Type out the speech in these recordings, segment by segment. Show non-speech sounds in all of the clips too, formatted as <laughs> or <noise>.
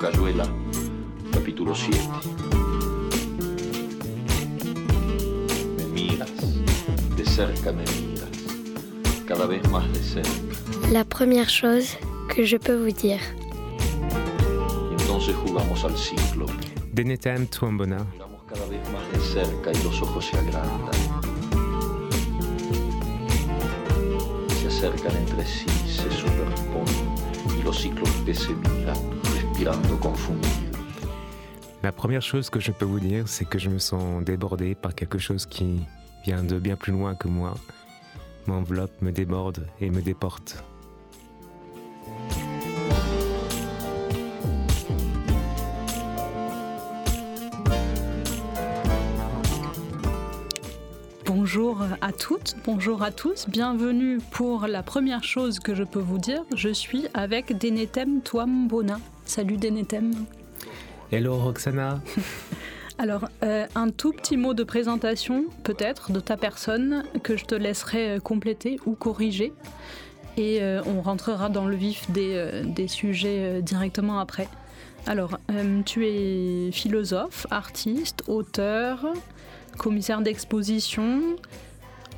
Cayuela, capítulo 7. Me miras, de cerca me miras, cada vez más de cerca. La première chose que je peux vous dire. Y entonces jugamos al ciclo. Denetem Tuambona. Miramos cada vez más de cerca y los ojos se agrandan. Se acercan entre sí, se superponen y los ciclos de se miran, respirando. La première chose que je peux vous dire, c'est que je me sens débordé par quelque chose qui vient de bien plus loin que moi, m'enveloppe, me déborde et me déporte. Bonjour à toutes, bonjour à tous, bienvenue pour la première chose que je peux vous dire. Je suis avec Denetem Tuambona. Salut Denetem. Hello Roxana <laughs> Alors, euh, un tout petit mot de présentation, peut-être, de ta personne, que je te laisserai euh, compléter ou corriger. Et euh, on rentrera dans le vif des, euh, des sujets directement après. Alors, tu es philosophe, artiste, auteur, commissaire d'exposition,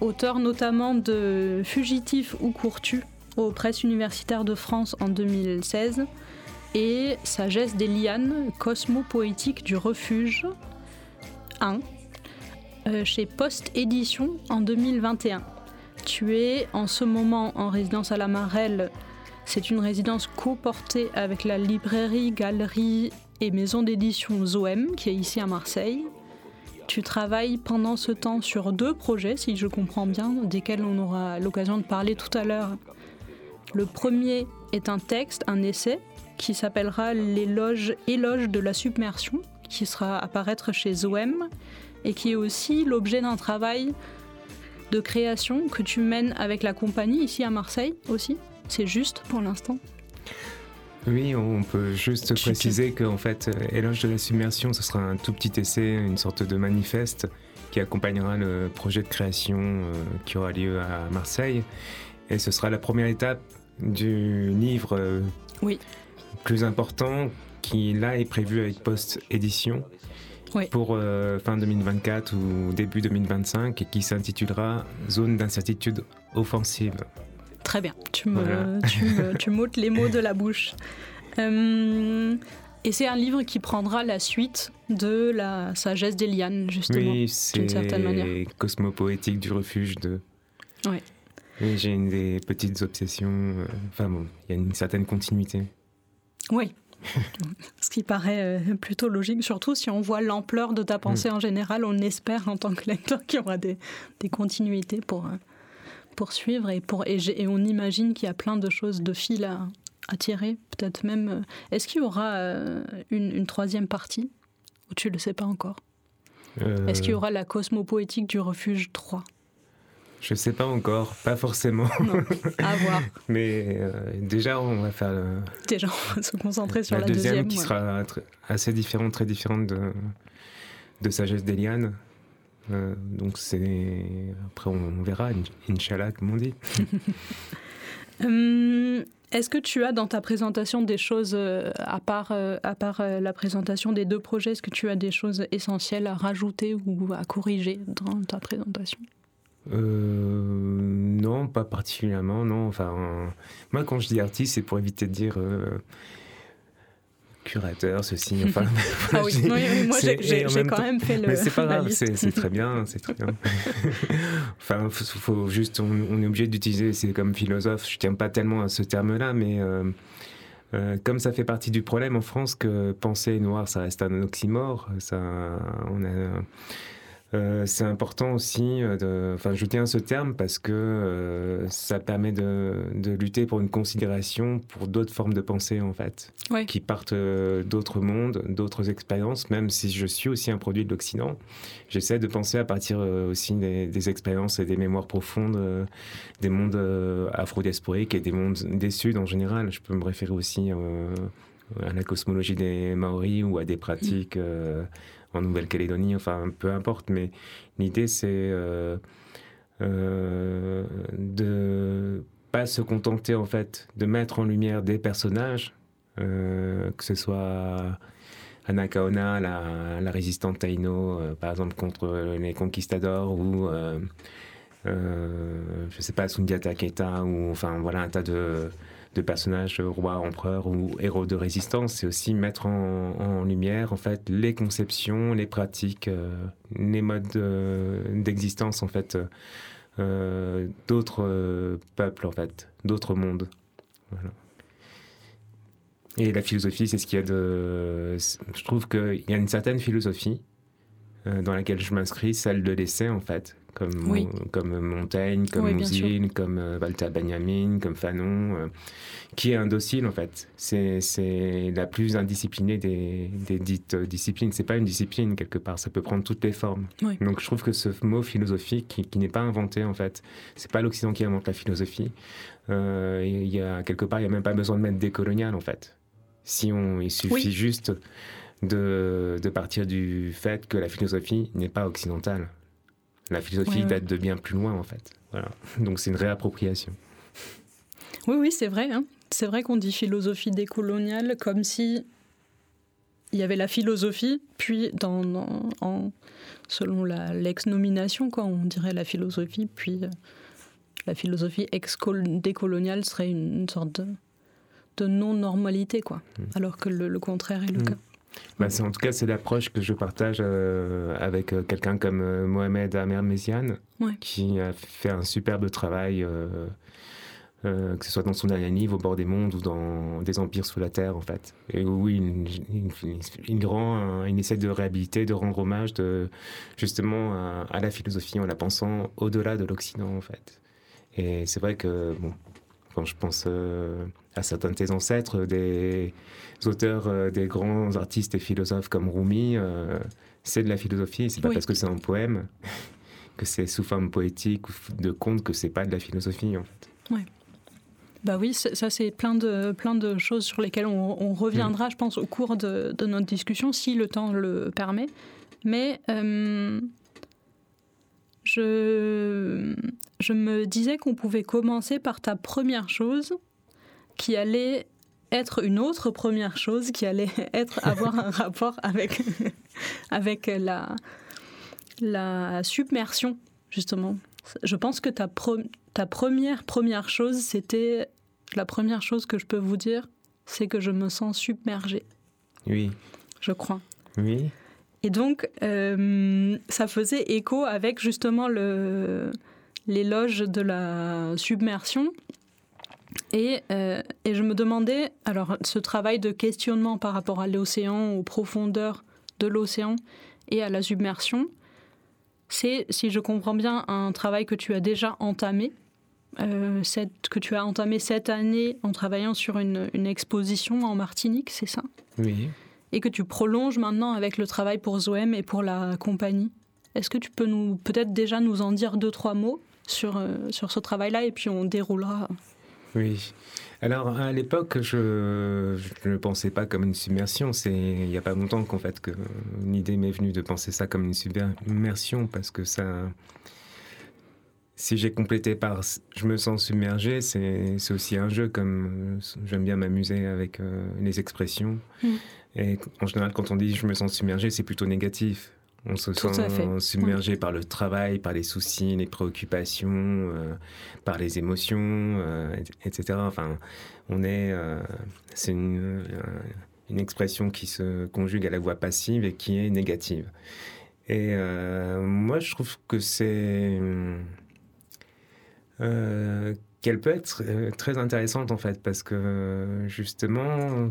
auteur notamment de Fugitif ou Courtu aux presses universitaires de France en 2016 et Sagesse des lianes, cosmopoétique du refuge 1 euh, chez Post Édition en 2021. Tu es en ce moment en résidence à la Marelle. C'est une résidence co-portée avec la librairie, galerie et maison d'édition Zoem qui est ici à Marseille. Tu travailles pendant ce temps sur deux projets, si je comprends bien, desquels on aura l'occasion de parler tout à l'heure. Le premier est un texte, un essai, qui s'appellera L'éloge éloge de la submersion, qui sera à apparaître chez Zoem, et qui est aussi l'objet d'un travail de création que tu mènes avec la compagnie ici à Marseille aussi. C'est juste pour l'instant. Oui, on peut juste Tu- préciser qu'en fait, euh, Éloge de la submersion, ce sera un tout petit essai, une sorte de manifeste qui accompagnera le projet de création euh, qui aura lieu à Marseille. Et ce sera la première étape du livre euh, Oui. Plus important qui là est prévu avec post-édition Oui. pour euh, fin 2024 ou début 2025 et qui s'intitulera Zone d'incertitude offensive. Très bien, tu me, Voilà. <laughs> tu me- tu m'ôtes les mots de la bouche. Euh, et c'est un livre qui prendra la suite de la sagesse des lianes, justement. Oui, c'est certaine manière. cosmopoétique du refuge de. Oui. Oui, j'ai une des petites obsessions. euh, Enfin bon, il y a une certaine continuité. Oui. <laughs> Ce qui paraît euh, plutôt logique, surtout si on voit l'ampleur de ta pensée Mm. en général, on espère en tant que lecteur qu'il y aura des, des continuités pour, euh, pour suivre et, pour, et, on imagine qu'il y a plein de choses, de fil à, à tirer, peut-être même. euh, Est-ce qu'il y aura une, une troisième partie Ou tu ne le sais pas encore? Euh, Est-ce qu'il y aura la cosmopoétique du refuge 3 Je sais pas encore, pas forcément. Non, à voir. <laughs> Mais euh, déjà, on va faire le- Déjà, on va se concentrer sur la, la, deuxième, deuxième. qui ouais. sera assez différente, très différente de, de Sagesse d'Eliane. Euh, donc c'est après on, verra, in- Inch'Allah comme on dit. <laughs> Hum, Est-ce que tu as dans ta présentation des choses, euh, à part, euh, à part la présentation des deux projets, est-ce que tu as des choses essentielles à rajouter ou à corriger dans ta présentation? Non, pas particulièrement, non. Enfin, euh, moi, quand je dis artiste, c'est pour éviter de dire euh, curateur, ceci. <laughs> Enfin, Ah oui, <laughs> moi j'ai- quand temps- même fait le. Mais c'est pas <laughs> grave, c'est c'est très bien, c'est très bien. enfin, faut, faut juste, on, on est obligé d'utiliser, c'est comme philosophe, je tiens pas tellement à ce terme-là, mais euh, euh, comme ça fait partie du problème en France que penser noir, ça reste un oxymore, ça, on a. euh, c'est important aussi, euh, de, enfin je tiens à ce terme parce que euh, ça permet de, de lutter pour une considération pour d'autres formes de pensée en fait Ouais. qui partent d'autres mondes, d'autres expériences, même si je suis aussi un produit de l'Occident. J'essaie de penser à partir aussi des, des expériences et des mémoires profondes euh, des mondes afro-diasporiques et des mondes des Suds en général. Je peux me référer aussi à la cosmologie des Maoris ou à des pratiques en Nouvelle-Calédonie, enfin peu importe, mais l'idée c'est euh, euh, de pas se contenter en fait de mettre en lumière des personnages que ce soit Anakaona, la, la résistante Taino, par exemple, contre les conquistadors, ou je sais pas, Sundiata Keita, ou enfin voilà, un tas de, de personnages rois, empereurs ou héros de résistance, c'est aussi mettre en, lumière en fait les conceptions, les pratiques, les modes d'existence en fait euh, d'autres euh, peuples, en fait, d'autres mondes. Et la philosophie, c'est ce qu'il y a de. Je trouve qu'il y a une certaine philosophie euh, dans laquelle je m'inscris, celle de l'essai, en fait comme, comme Montaigne, comme oui, comme euh, Walter Benjamin, comme Fanon, euh, qui est indocile en fait. C'est la plus indisciplinée des, des dites disciplines. C'est pas une discipline quelque part, ça peut prendre toutes les formes. Donc je trouve que ce mot philosophie qui, qui n'est pas inventé en fait, c'est pas l'Occident qui invente la philosophie. Euh, il y a quelque part, il y a même pas besoin de mettre décolonial en fait. Si on, il suffit juste de, de partir du fait que la philosophie n'est pas occidentale. La philosophie date de bien plus loin, en fait. Voilà. <laughs> Donc c'est une réappropriation. Oui, oui, c'est vrai. Hein. C'est vrai qu'on dit philosophie décoloniale comme si il y avait la philosophie, puis dans, en, selon l'ex-nomination, quoi, on dirait la philosophie, puis euh, la philosophie ex-décoloniale serait une, sorte de, non-normalité, quoi. Mm. Alors que le, contraire est le mm. cas. Bah, en tout cas, c'est l'approche que je partage euh, avec euh, quelqu'un comme euh, Mohamed Amer Mesian, qui a fait un superbe travail, que ce soit dans son livre Au bord des mondes ou dans Des empires sous la terre, en fait. Et où il, il, rend, il essaie de réhabiliter, de rendre hommage de, justement à, à la philosophie en la pensant au-delà de l'Occident, en fait. Et c'est vrai que, bon, quand je pense à certains de tes ancêtres, des auteurs, euh, des grands artistes et philosophes comme Rumi, euh, c'est de la philosophie. C'est pas parce que c'est un poème <laughs> que c'est sous forme poétique ou de conte que c'est pas de la philosophie en fait. Ouais. Bah oui, ça c'est plein de, plein de choses sur lesquelles on, reviendra, mm. je pense, au cours de, notre discussion, si le temps le permet. Mais euh, je, je me disais qu'on pouvait commencer par ta première chose, qui allait être une autre première chose, qui allait <laughs> être avoir un rapport avec, <laughs> avec la, la submersion, justement. Je pense que ta, ta première première chose, c'était la première chose que je peux vous dire, c'est que je me sens submergée. Oui. Je crois. Oui. Et donc, euh, ça faisait écho avec justement l'éloge de la submersion euh, et, je me demandais, alors ce travail de questionnement par rapport à l'océan, aux profondeurs de l'océan et à la submersion, c'est, si je comprends bien, un travail que tu as déjà entamé, euh, cette, que tu as entamé cette année en travaillant sur une, une exposition en Martinique, c'est ça? Oui. Et que tu prolonges maintenant avec le travail pour Zoem et pour la compagnie. Est-ce que tu peux nous peut-être déjà nous en dire deux, trois mots? Sur, euh, sur ce travail-là et puis on déroulera oui. Alors à l'époque, je, ne pensais pas comme une submersion. C'est il n'y a pas longtemps qu'en fait que l'idée m'est venue de penser ça comme une submersion parce que ça. Si j'ai complété par je me sens submergé, c'est aussi un jeu comme j'aime bien m'amuser avec euh, les expressions. Mm. Et en général, quand on dit je me sens submergé, c'est plutôt négatif. On se sent submergé par le travail, par les soucis, les préoccupations, euh, par les émotions, euh, etc. Enfin, on est. Euh, c'est une, une, expression qui se conjugue à la voix passive et qui est négative. Et moi, je trouve que c'est. qu'elle peut être très intéressante en fait, parce que justement,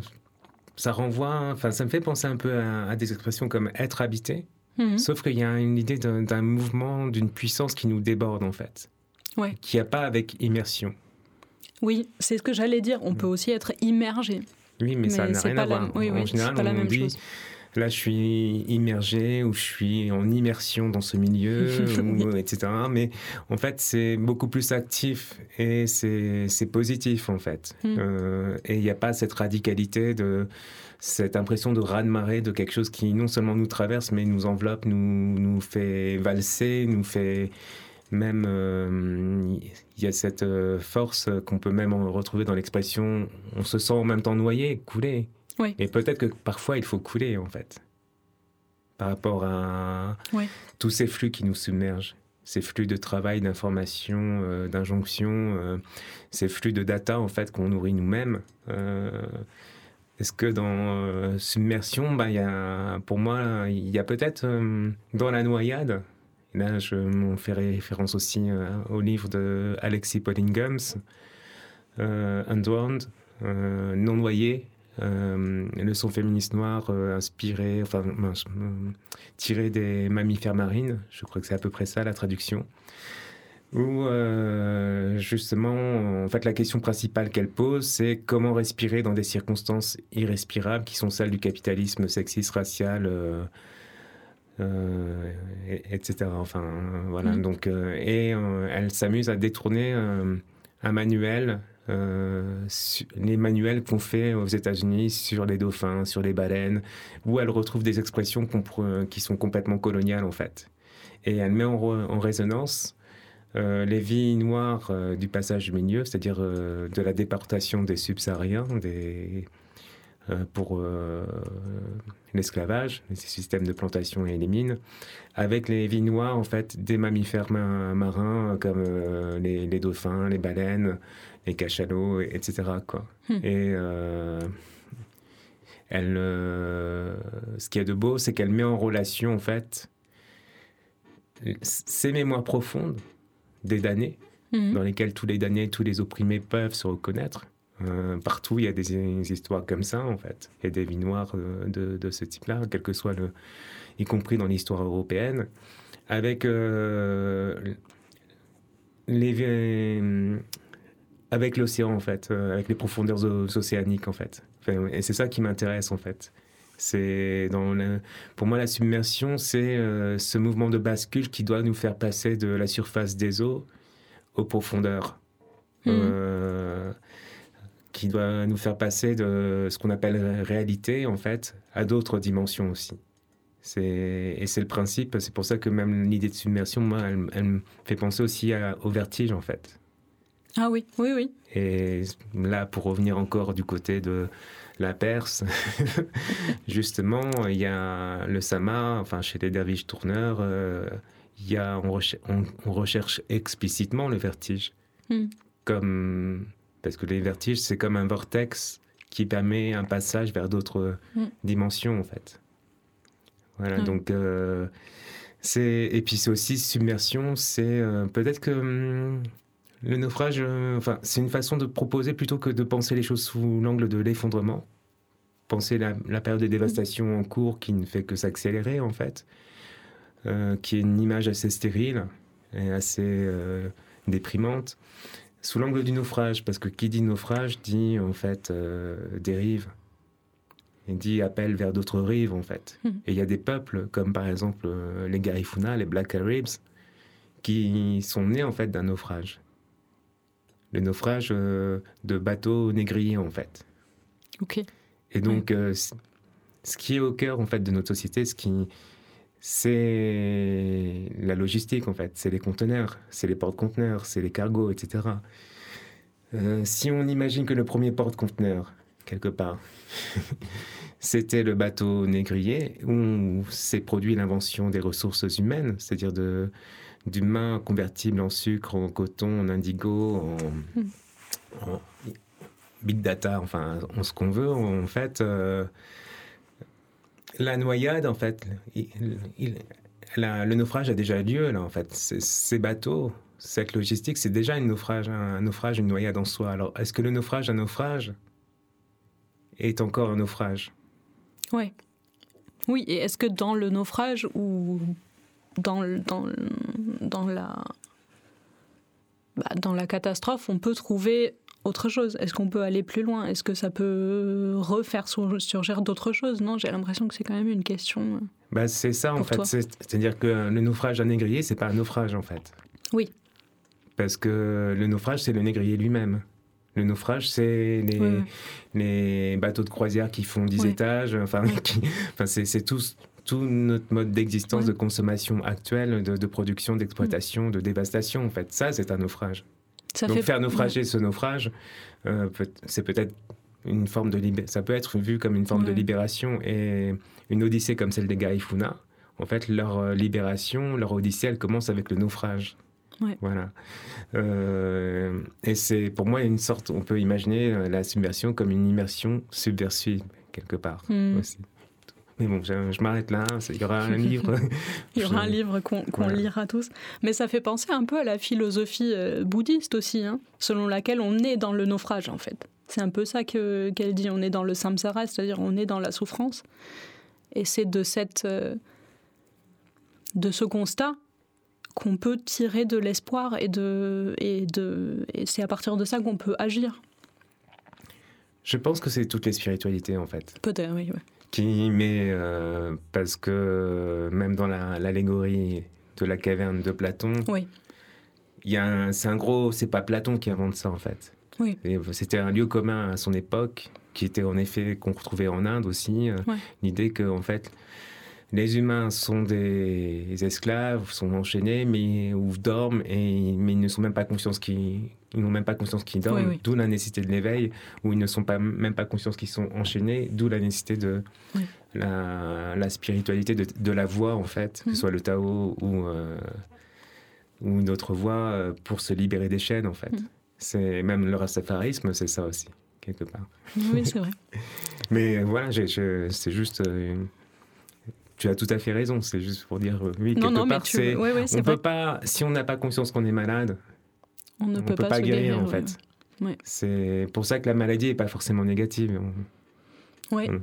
ça renvoie. Enfin, ça me fait penser un peu à des expressions comme être habité. Mhm. Sauf qu'il y a une idée d'un mouvement, d'une puissance qui nous déborde en fait. Ouais. Qui n'y a pas avec immersion. Oui, c'est ce que j'allais dire. On peut mm. aussi être immergé. Oui, mais, ça n'a rien à voir. en général, on, la dit, chose. là, je suis immergé ou je suis en immersion dans ce milieu, <laughs> etc. Mais en fait, c'est beaucoup plus actif et c'est positif, en fait. Mm. Euh, et il n'y a pas cette radicalité de cette impression de raz-de-marée de quelque chose qui non seulement nous traverse, mais nous enveloppe, nous, nous fait valser, nous fait même... Euh, il y a cette euh, force qu'on peut même retrouver dans l'expression on se sent en même temps noyé, coulé. Oui. Et peut-être que parfois il faut couler en fait, par rapport à Oui. tous ces flux qui nous submergent, ces flux de travail, d'information, euh, d'injonction, euh, ces flux de data en fait qu'on nourrit nous-mêmes. Euh, Est-ce que dans euh, submersion, bah, pour moi, il y a peut-être euh, dans la noyade, là je m'en fais référence aussi euh, au livre de Alexis Pollingums, euh, non noyé, leçon féministe noire inspirée, enfin, tirée des mammifères marines. Je crois que c'est à peu près ça la traduction. Où euh, justement, en fait, la question principale qu'elle pose, c'est comment respirer dans des circonstances irrespirables qui sont celles du capitalisme sexiste, racial, euh, euh, et- etc. Enfin, voilà. Mhm. Donc, et elle s'amuse à détourner un manuel, su- les manuels qu'on fait aux États-Unis sur les dauphins, sur les baleines, où elle retrouve des expressions qui sont complètement coloniales en fait. Et elle met en, résonance les vies noires euh, du passage milieu, c'est-à-dire euh, de la déportation des subsahariens, des, euh, pour euh, l'esclavage, les systèmes de plantation et les mines, avec les vies noires en fait des mammifères ma- marins euh, comme euh, les, les dauphins, les baleines, les cachalots, etc. Quoi. Hmm. Et euh, elle, euh, ce qui est de beau, c'est qu'elle met en relation en fait ces mémoires profondes des damnés Mhm. dans lesquels tous les damnés, tous les opprimés peuvent se reconnaître. Euh, partout, il y a des, des histoires comme ça, en fait. Il y a des vies noires euh, de, de ce type-là, quel que soit le. y compris dans l'histoire européenne, avec euh, les. avec l'océan, en fait, avec les profondeurs océaniques, en fait. Enfin, et c'est ça qui m'intéresse, en fait. C'est dans pour moi la submersion, c'est euh, ce mouvement de bascule qui doit nous faire passer de la surface des eaux aux profondeurs, Mhm. Euh, qui doit nous faire passer de ce qu'on appelle réalité en fait à d'autres dimensions aussi. Et c'est le principe. C'est pour ça que même l'idée de submersion, moi, elle, elle me fait penser aussi à- au vertige en fait. Ah oui, oui, oui. Et là, pour revenir encore du côté de la Perse, <laughs> justement, il y a le Sama, enfin chez les derviches tourneurs, euh, il y a, on, recher- on- on recherche explicitement le vertige. Hmm. Comme, parce que les vertiges, c'est comme un vortex qui permet un passage vers d'autres Hmm. dimensions, en fait. Voilà, Hmm. donc. euh, c'est et puis c'est aussi submersion, c'est euh, peut-être que hum, le naufrage, euh, enfin, c'est une façon de proposer plutôt que de penser les choses sous l'angle de l'effondrement. Penser la, la période de dévastation en cours qui ne fait que s'accélérer, en fait, euh, qui est une image assez stérile et assez euh, déprimante, sous l'angle du naufrage, parce que qui dit naufrage dit, en fait, euh, dérive. Il dit appel vers d'autres rives, en fait. Mhm. Et il y a des peuples, comme par exemple euh, les Garifuna, les Black Caribs, qui sont nés, en fait, d'un naufrage le naufrage de bateaux négriers en fait. Ok. Et donc, euh, ce qui est au cœur en fait de notre société, ce qui c'est la logistique en fait, c'est les conteneurs, c'est les porte-conteneurs, c'est les cargos, etc. Euh, si on imagine que le premier porte-conteneur, quelque part, <laughs> c'était le bateau négrier, où s'est produit l'invention des ressources humaines, c'est-à-dire de d'humains convertibles en sucre, en coton, en indigo, en, en big data, enfin, en ce qu'on veut, en fait. euh, la noyade, en fait, le naufrage a déjà lieu, là, en fait. Ces bateaux, cette logistique, c'est déjà un naufrage, un naufrage, une noyade en soi. Alors, est-ce que le naufrage, un naufrage, est encore un naufrage? Ouais. Oui, et est-ce que dans le naufrage ou dans, dans, dans, la, bah, dans la catastrophe, on peut trouver autre chose Est-ce qu'on peut aller plus loin? Est-ce que ça peut refaire sur- surgir d'autres choses? Non, j'ai l'impression que c'est quand même une question. euh. bah, C'est ça, en fait. C'est-à-dire que le naufrage d'un négrier, c'est pas un naufrage, en fait. Oui. Parce que le naufrage, c'est le négrier lui-même. Le naufrage, c'est les, Ouais, ouais. les bateaux de croisière qui font 10 Ouais. étages. <laughs> Enfin, c'est, c'est tout, tout notre mode d'existence, Ouais. de consommation actuelle, de, de production, d'exploitation, de dévastation, en fait. Ça, c'est un naufrage. Ça Donc fait- faire naufrager ce naufrage, euh, peut- c'est peut-être une forme de libé- ça peut être vu comme une forme de libération et une odyssée comme celle des Garifuna. En fait, leur euh, libération, leur odyssée, elle commence avec le naufrage. Ouais. Voilà. Euh, et c'est pour moi une sorte, on peut imaginer la submersion comme une immersion subversive quelque part Mm. aussi. Mais bon, je, je m'arrête là. Il y aura un <laughs> livre. Il y aura un livre qu'on Voilà. lira tous. Mais ça fait penser un peu à la philosophie euh, bouddhiste aussi, hein, selon laquelle on est dans le naufrage en fait. C'est un peu ça que- qu'elle dit, on est dans le samsara, c'est-à-dire on est dans la souffrance. Et c'est de, cette, euh, de ce constat qu'on peut tirer de l'espoir et, de, et, de, et c'est à partir de ça qu'on peut agir. Je pense que c'est toutes les spiritualités en fait. Peut-être, oui. ouais. Qui met, euh, parce que même dans la- l'allégorie de la caverne de Platon, Oui. il y a un- c'est un gros, c'est pas Platon qui invente ça en fait. Oui. Et C'était un lieu commun à son époque, qui était en effet qu'on retrouvait en Inde aussi. euh, Ouais. L'idée que en fait, les humains sont des esclaves, sont enchaînés, mais ou dorment, et, mais ils ne sont même pas conscients qu'ils ils n'ont même pas conscience qu'ils dorment, Oui, oui. d'où la nécessité de l'éveil, ou ils ne sont pas, même pas conscients qu'ils sont enchaînés, d'où la nécessité de Oui. la, la spiritualité de, de la voie, en fait, que Mhm. ce soit le Tao ou, euh, ou une autre voie, euh, pour se libérer des chaînes, en fait. Mhm. C'est Même le rastafarisme, c'est ça aussi, quelque part. Oui, c'est vrai. <laughs> Mais euh, voilà, c'est juste... tu as tout à fait raison, c'est juste pour dire, euh, oui, Non, quelque non, part, c'est... oui, oui, On peut pas, si on n'a pas conscience qu'on est malade, On ne on peut, peut pas guérir, en fait. Ouais. C'est pour ça que la maladie n'est pas forcément négative. On- on-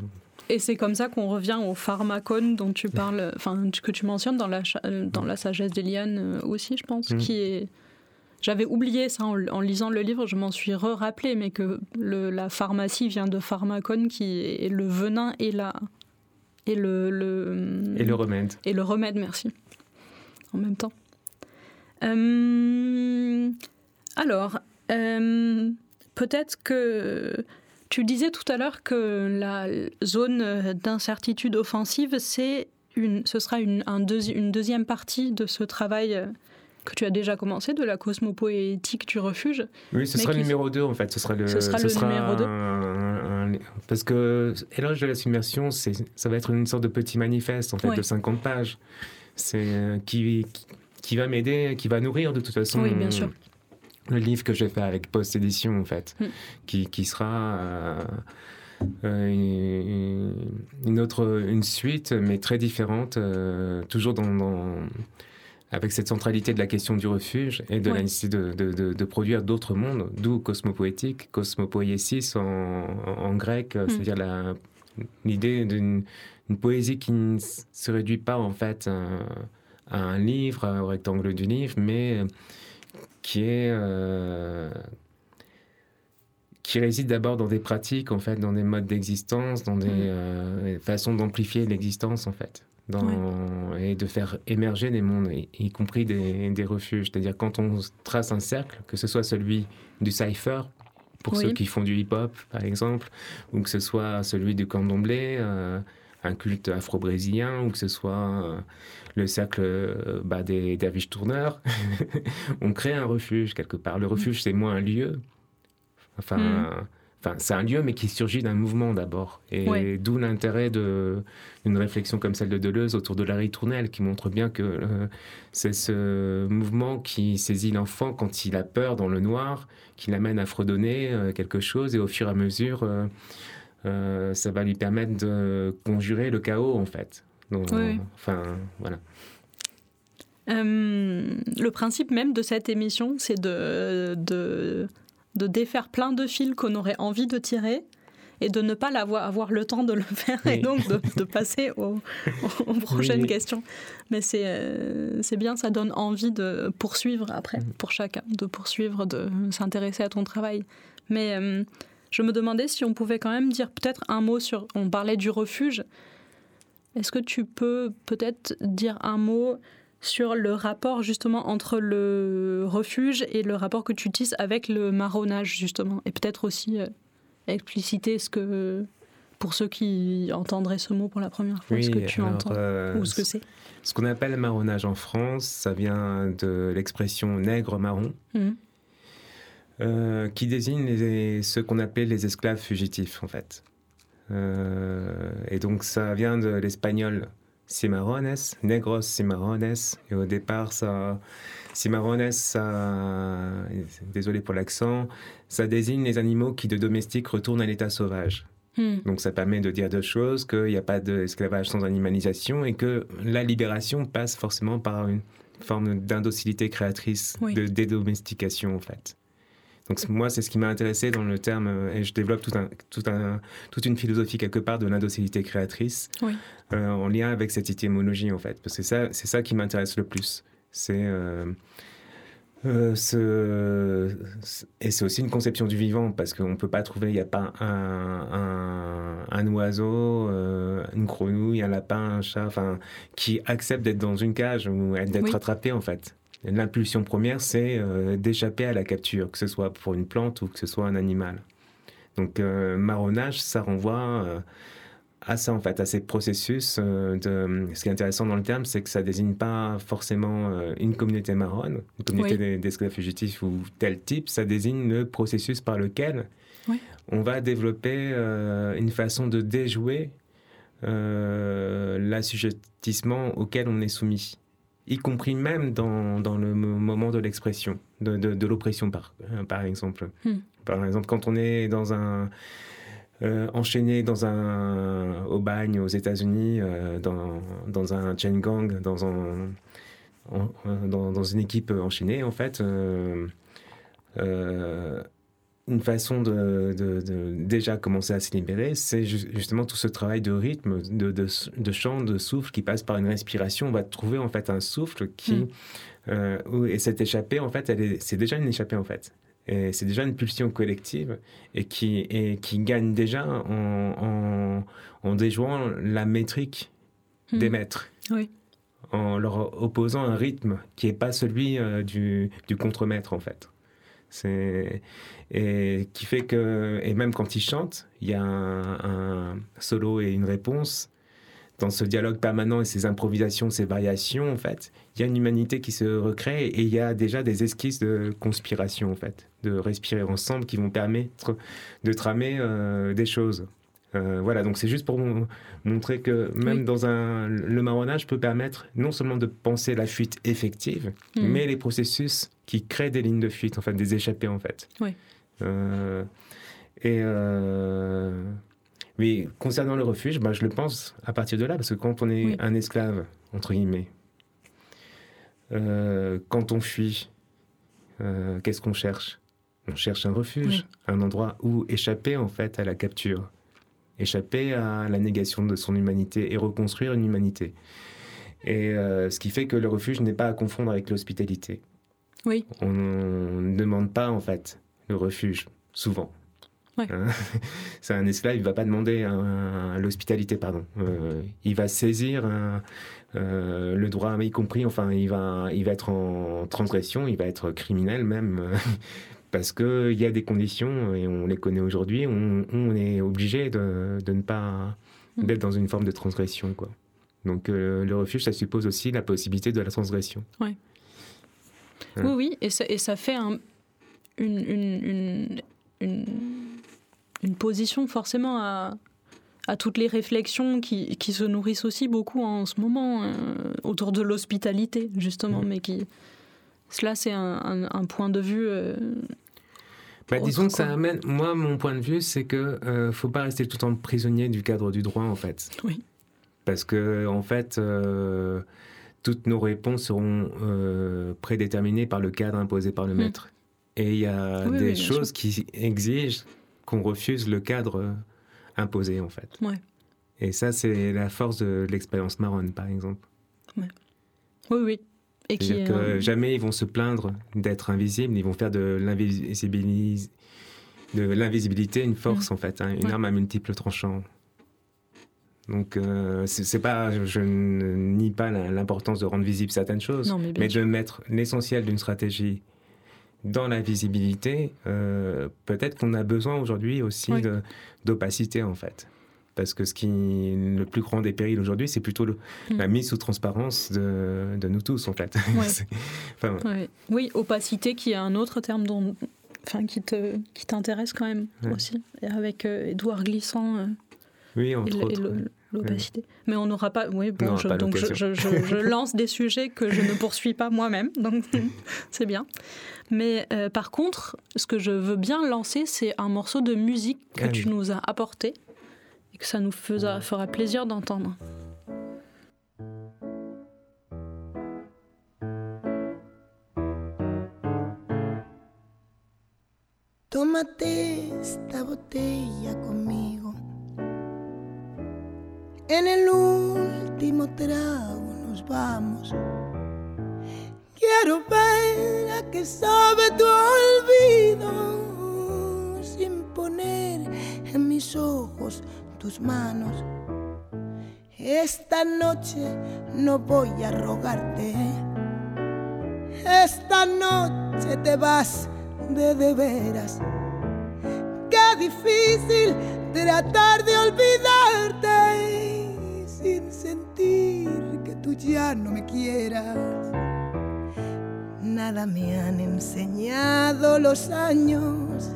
Et c'est comme ça qu'on revient au pharmacone dont tu parles, <laughs> enfin que tu mentionnes dans la, euh, dans la sagesse d'Eliane euh, aussi, je pense, Mm. qui est. J'avais oublié ça en, en lisant le livre, je m'en suis re-rappelé, mais que le- la pharmacie vient de pharmacone, qui est le venin et la et le, le Et le remède. et le remède, merci. En même temps. Euh, alors, euh, peut-être que tu disais tout à l'heure que la zone d'incertitude offensive, c'est une, ce sera une, un deuxi- une deuxième partie de ce travail que tu as déjà commencé, de la cosmopoétique du refuge. Oui, ce sera le numéro 2 en fait. Ce sera le, Ce sera le numéro deux. un- parce que Éloge de la submersion, ça va être une sorte de petit manifeste en fait Ouais. de 50 pages. C'est euh, qui, qui, qui va m'aider, qui va nourrir de toute façon. Oui, bien sûr. Le livre que je vais faire avec Post Édition en fait, Mm. qui, qui sera euh, euh, une, une autre, une suite mais très différente, euh, toujours dans, dans- avec cette centralité de la question du refuge et de Ouais. la nécessité de, de- de- de produire d'autres mondes, d'où cosmopoétique, cosmopoiesis en, grec, Mm. c'est-à-dire la- l'idée d'une une poésie qui ne se réduit pas en fait à, à un livre, au rectangle du livre, mais qui est euh, qui réside d'abord dans des pratiques, en fait, dans des modes d'existence, dans des Mm. euh, façons d'amplifier l'existence, en fait, dans, et de faire émerger des mondes, y, y compris des, des refuges. C'est-à-dire quand on trace un cercle, que ce soit celui du cipher, pour Oui. ceux qui font du hip-hop, par exemple, ou que ce soit celui du candomblé, euh, un culte afro-brésilien, ou que ce soit euh, le cercle euh, bah, des derviches tourneurs, <laughs> on crée un refuge quelque part. Le refuge, c'est moins un lieu. Enfin, Mm. Enfin c'est un lieu, mais qui surgit d'un mouvement d'abord. Et Ouais. d'où l'intérêt d'une réflexion comme celle de Deleuze autour de la ritournelle, qui montre bien que euh, c'est ce mouvement qui saisit l'enfant quand il a peur dans le noir, qui l'amène à fredonner euh, quelque chose, et au fur et à mesure, euh, ça va lui permettre de conjurer le chaos, en fait. Donc, Oui. Enfin, voilà. Le principe même de cette émission, c'est de, de, de défaire plein de fils qu'on aurait envie de tirer et de ne pas l'avoir, avoir le temps de le faire et donc de, de passer aux, aux prochaines Oui. questions. Mais c'est, euh, c'est bien, ça donne envie de poursuivre après, Mhm. pour chacun, de poursuivre, de s'intéresser à ton travail. Mais euh, je me demandais si on pouvait quand même dire peut-être un mot sur... On parlait du refuge. Est-ce que tu peux peut-être dire un mot sur le rapport justement entre le refuge et le rapport que tu utilises avec le marronnage justement et peut-être aussi euh, expliciter ce que pour ceux qui entendraient ce mot pour la première fois ce que tu alors, entends euh, ou ce que c'est Ce qu'on appelle marronnage en France, ça vient de l'expression nègre marron. Mhm. euh, qui désigne les, ce qu'on appelait les esclaves fugitifs, en fait. et donc, ça vient de l'espagnol cimarrones, negros cimarrones. Et au départ, ça, cimarrones, ça, désolé pour l'accent, ça désigne les animaux qui de domestiques retournent à l'état sauvage. Hmm. Donc ça permet de dire deux choses, qu'il n'y a pas d'esclavage sans animalisation et que la libération passe forcément par une forme d'indocilité créatrice, de dédomestication en fait. Donc moi, c'est ce qui m'a intéressé dans le terme, euh, et je développe tout un, tout un, toute une philosophie quelque part de l'indocilité créatrice euh, en lien avec cette étymologie en fait, parce que c'est ça qui m'intéresse le plus. C'est euh, euh, ce... Et c'est aussi une conception du vivant, parce qu'on ne peut pas trouver, il n'y a pas un, un, oiseau, euh, une grenouille, un lapin, un chat, enfin, qui accepte d'être dans une cage ou d'être attrapé, en fait. L'impulsion première, c'est euh, d'échapper à la capture, que ce soit pour une plante ou que ce soit un animal. Donc, marronnage, ça renvoie à ça en fait, à ces processus. Euh, de... Ce qui est intéressant dans le terme, c'est que ça désigne pas forcément euh, une communauté marronne, une communauté d'esclaves fugitifs ou tel type. Ça désigne le processus par lequel on va développer euh, une façon de déjouer l'assujettissement auquel on est soumis, y compris même dans, dans le moment de l'expression, de, de, l'oppression par, par exemple. Hmm. Par exemple, quand on est dans un euh, enchaîné dans un, au bagne aux États-Unis, euh, dans, dans, un chain gang, dans, un, dans, dans, une équipe enchaînée, en fait. Euh, une façon de, de, déjà commencer à se libérer, c'est justement tout ce travail de rythme, de, de, chant, de souffle qui passe par une respiration. On va trouver en fait un souffle qui. Mm. et cette échappée, en fait, c'est déjà une échappée en fait c'est déjà une pulsion collective et qui, et qui gagne déjà en, en, déjouant la métrique des hmm. maîtres. En leur opposant un rythme qui n'est pas celui euh, du, du contre-maître, en fait. C'est et qui fait que et même quand ils chantent, il y a un, un, solo et une réponse dans ce dialogue permanent et ces improvisations, ces variations, en fait, il y a une humanité qui se recrée et il y a déjà des esquisses de conspiration, en fait, de respirer ensemble qui vont permettre de tramer euh, des choses. Euh, voilà, donc c'est juste pour montrer que même dans un, le marronnage peut permettre non seulement de penser la fuite effective, mm. mais les processus qui créent des lignes de fuite, en fait, des échappées, en fait. Oui. Euh, et mais concernant le refuge, bah, je le pense à partir de là, parce que quand on est un esclave, entre guillemets, euh, quand on fuit, euh, qu'est-ce qu'on cherche? On cherche un refuge, un endroit où échapper en fait à la capture, échapper à la négation de son humanité et reconstruire une humanité. Et euh, ce qui fait que le refuge n'est pas à confondre avec l'hospitalité. Oui. On ne demande pas en fait le refuge, souvent. Hein <laughs> c'est un esclave, il va pas demander l'hospitalité, pardon. Euh, il va saisir euh, le droit, y compris, enfin, il va, il va être en transgression, il va être criminel même, <laughs> parce qu'il y a des conditions, et on les connaît aujourd'hui, on, on, est obligé de, de, ne pas mm. d'être dans une forme de transgression. Quoi. Donc euh, le refuge, ça suppose aussi la possibilité de la transgression. Ouais. Oui, oui, et ça, et ça fait un, une, une, une une position forcément à, à toutes les réflexions qui, qui, se nourrissent aussi beaucoup en ce moment euh, autour de l'hospitalité, justement, mais qui. Cela, c'est un, un, point de vue. Euh, bah, disons que ça amène. Moi, mon point de vue, c'est que euh, faut pas rester tout le temps prisonnier du cadre du droit, en fait. Oui. Parce que, en fait, toutes nos réponses seront prédéterminées par le cadre imposé par le mm. maître. Et il y a des choses qui exigent qu'on refuse le cadre euh, imposé, en fait. Ouais. Et ça, c'est la force de l'expérience marronne, par exemple. Ouais. Oui, oui. Et qui que euh, jamais ils vont se plaindre d'être invisibles, ils vont faire de l'invisibilité une force, mm. en fait, hein, une arme à multiples tranchants. Donc, euh, c'est pas, je ne nie pas l'importance de rendre visible certaines choses, mais, mais de mettre l'essentiel d'une stratégie dans la visibilité, euh, peut-être qu'on a besoin aujourd'hui aussi d'opacité en fait. Parce que ce qui le plus grand des périls aujourd'hui, c'est plutôt la mm. mise sous transparence de, de, nous tous en fait. <laughs> Oui, opacité qui est un autre terme dont enfin qui te qui t'intéresse quand même aussi, et avec Édouard Glissant. oui, entre autres l'opacité. Mais on n'aura pas. Oui, bon, je, donc je, je, <laughs> lance des sujets que je ne poursuis pas moi-même, donc <laughs> c'est bien. Mais euh, par contre, ce que je veux bien lancer, c'est un morceau de musique que ah tu nous as apporté et que ça nous fera, fera plaisir d'entendre. Tómate esta botella conmigo. En el último trago nos vamos. Quiero ver a qué sabe tu olvido sin poner en mis ojos tus manos. Esta noche no voy a rogarte. Esta noche te vas de de veras. Qué difícil tratar de olvidarte sin sentir que tú ya no me quieras. Nada me han enseñado los años,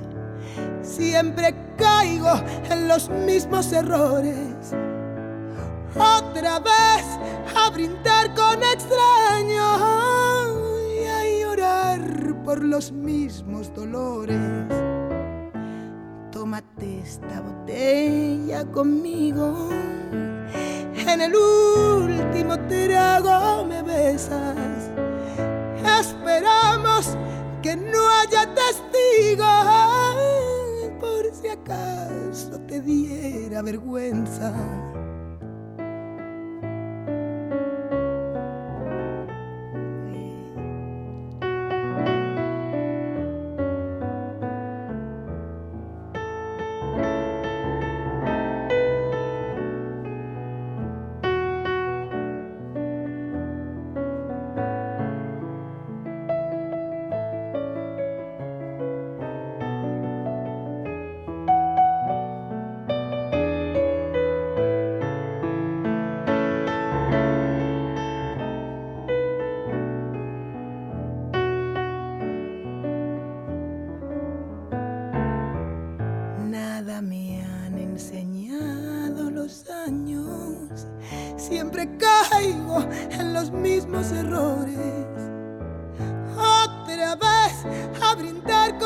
siempre caigo en los mismos errores. Otra vez a brindar con extraños y a llorar por los mismos dolores. Tómate esta botella conmigo en el último trago me besas. Esperamos que no haya testigos por si acaso te diera vergüenza.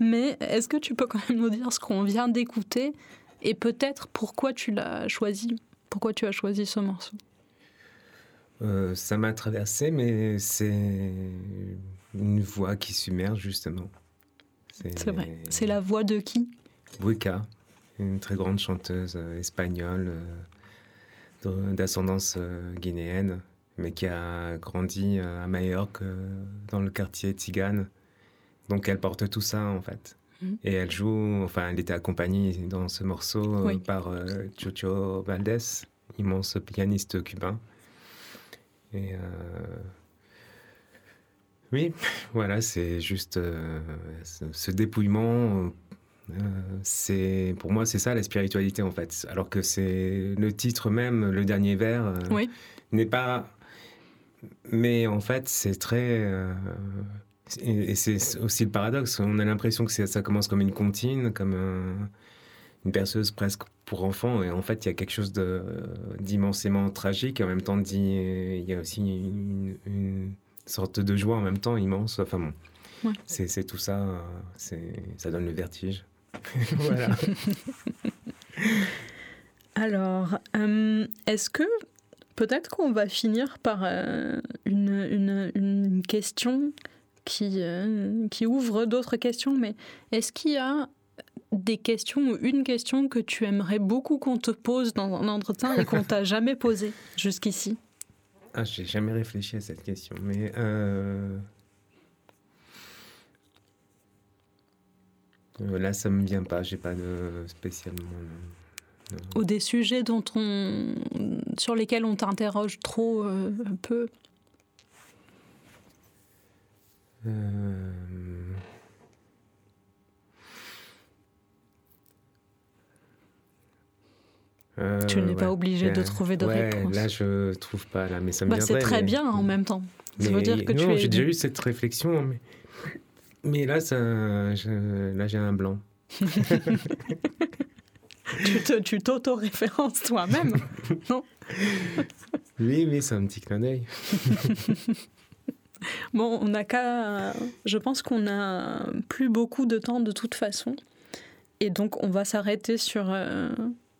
Mais est-ce que tu peux quand même nous dire ce qu'on vient d'écouter et peut-être pourquoi tu l'as choisi Pourquoi tu as choisi ce morceau? Euh, Ça m'a traversé, mais c'est une voix qui submerge justement. C'est vrai. C'est la voix de qui? Wicca, une très grande chanteuse euh, espagnole euh, d'ascendance guinéenne mais qui a grandi à Majorque, dans le quartier Tigane. Donc elle porte tout ça en fait. Mhm. Et elle joue, enfin elle était accompagnée dans ce morceau euh, par Chocho Valdés, immense pianiste cubain. Et oui, <laughs> voilà, c'est juste ce, dépouillement. c'est pour moi c'est ça la spiritualité en fait. Alors que c'est le titre même, le dernier vers, n'est pas mais en fait, c'est très. Et c'est aussi le paradoxe. On a l'impression que ça commence comme une comptine, comme une berceuse presque pour enfants. Et en fait, il y a quelque chose d'immensément tragique. Et en même temps, il y a aussi une, sorte de joie en même temps immense. Enfin bon, c'est tout ça. Ça donne le vertige. <laughs> voilà. Alors, euh, est-ce que Peut-être qu'on va finir par euh, une, question qui, euh, qui ouvre d'autres questions, mais est-ce qu'il y a des questions ou une question que tu aimerais beaucoup qu'on te pose dans un entretien et qu'on <laughs> t'a jamais posé jusqu'ici? Ah, J'ai jamais réfléchi à cette question, mais... Euh, Euh, là, ça me vient pas. J'ai pas de spécialement. Ou des sujets dont on, sur lesquels on t'interroge trop euh, peu? Euh, euh, Tu n'es pas obligé de Euh, trouver de ouais, réponse. Là, je trouve pas là, mais ça me Bah, c'est très mais- bien en même temps. Ça Mais veut dire que non, tu es. j'ai déjà eu cette réflexion, mais, mais là, ça, je- là, j'ai un blanc. <laughs> Tu te- tu t'auto-références toi-même. <laughs> Oui, oui, c'est un petit clin d'œil. <laughs> <laughs> Bon, on n'a qu'à. Je pense qu'on a plus beaucoup de temps de toute façon. Et donc, on va s'arrêter sur, euh,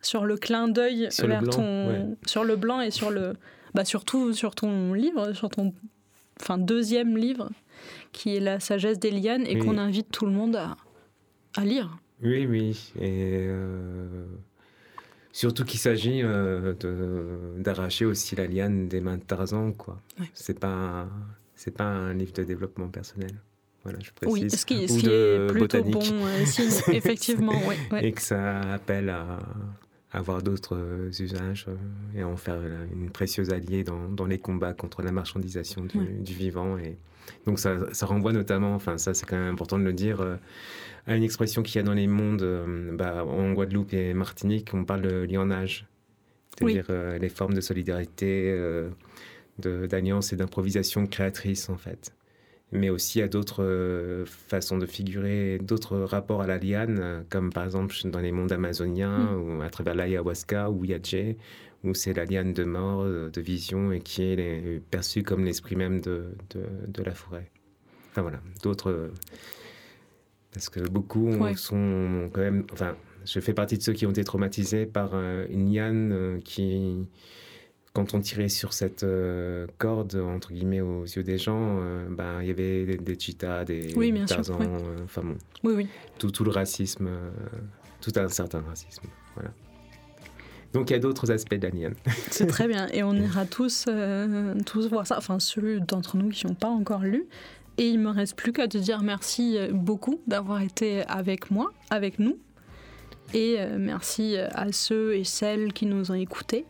sur le clin d'œil Sur le vers blanc, ton. ouais. Sur le blanc et sur le. Bah, surtout sur ton livre, sur ton enfin, deuxième livre, qui est La sagesse des lianes, et Oui. qu'on invite tout le monde à, à lire. Oui, oui. Et euh, surtout qu'il s'agit euh, d'arracher aussi la liane des mains de Tarzan, quoi. Ouais. C'est pas, c'est pas un livre de développement personnel. Voilà, je précise. Oui, ce qui, ce Ou qui de est plutôt botanique. bon euh, signe, <laughs> effectivement. ouais, ouais. Et que ça appelle à avoir d'autres euh, usages euh, et à en faire une précieuse alliée dans, dans les combats contre la marchandisation du, Ouais. du vivant. Et donc ça, ça renvoie notamment, enfin ça c'est quand même important de le dire, euh, à une expression qu'il y a dans les mondes, euh, bah, en Guadeloupe et Martinique, on parle de lionnage, c'est-à-dire euh, les formes de solidarité, euh, de- d'alliance et d'improvisation créatrice en fait mais aussi à d'autres euh, façons de figurer, d'autres rapports à la liane, euh, comme par exemple dans les mondes amazoniens, ou à travers l'ayahuasca ou Yadje, où c'est la liane de mort, euh, de vision, et qui est les- perçue comme l'esprit même de, de, de la forêt. Enfin voilà, d'autres... parce que beaucoup Ouais. sont quand même... Enfin, je fais partie de ceux qui ont été traumatisés par euh, une liane euh, qui quand on tirait sur cette euh, corde, entre guillemets, aux yeux des gens, euh, ben, il y avait des, des cheetahs, des Oui, Tarzans, ouais. euh, enfin bon, Oui, oui. tout, tout le racisme, tout un certain racisme. Voilà. Donc il y a d'autres aspects de la liane. C'est très bien. Et on ira tous, tous voir ça. Enfin, ceux d'entre nous qui n'ont pas encore lu. Et il me reste plus qu'à te dire merci beaucoup d'avoir été avec moi, avec nous. Et merci à ceux et celles qui nous ont écoutés.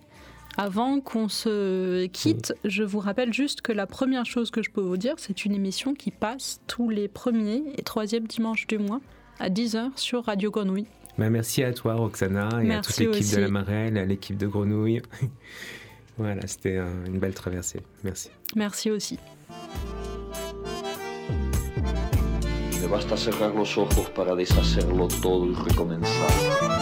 Avant qu'on se quitte, je vous rappelle juste que la première chose que je peux vous dire, c'est une émission qui passe tous les premiers et troisièmes dimanches du mois à 10h sur Radio Grenouille. Ben, merci à toi, Roxana, et à toute l'équipe de la Marelle, à l'équipe de Grenouille. <laughs> voilà, c'était un- une belle traversée. Merci. Merci aussi. Me basta cerrar los ojos para deshacerlo todo y recomenzar.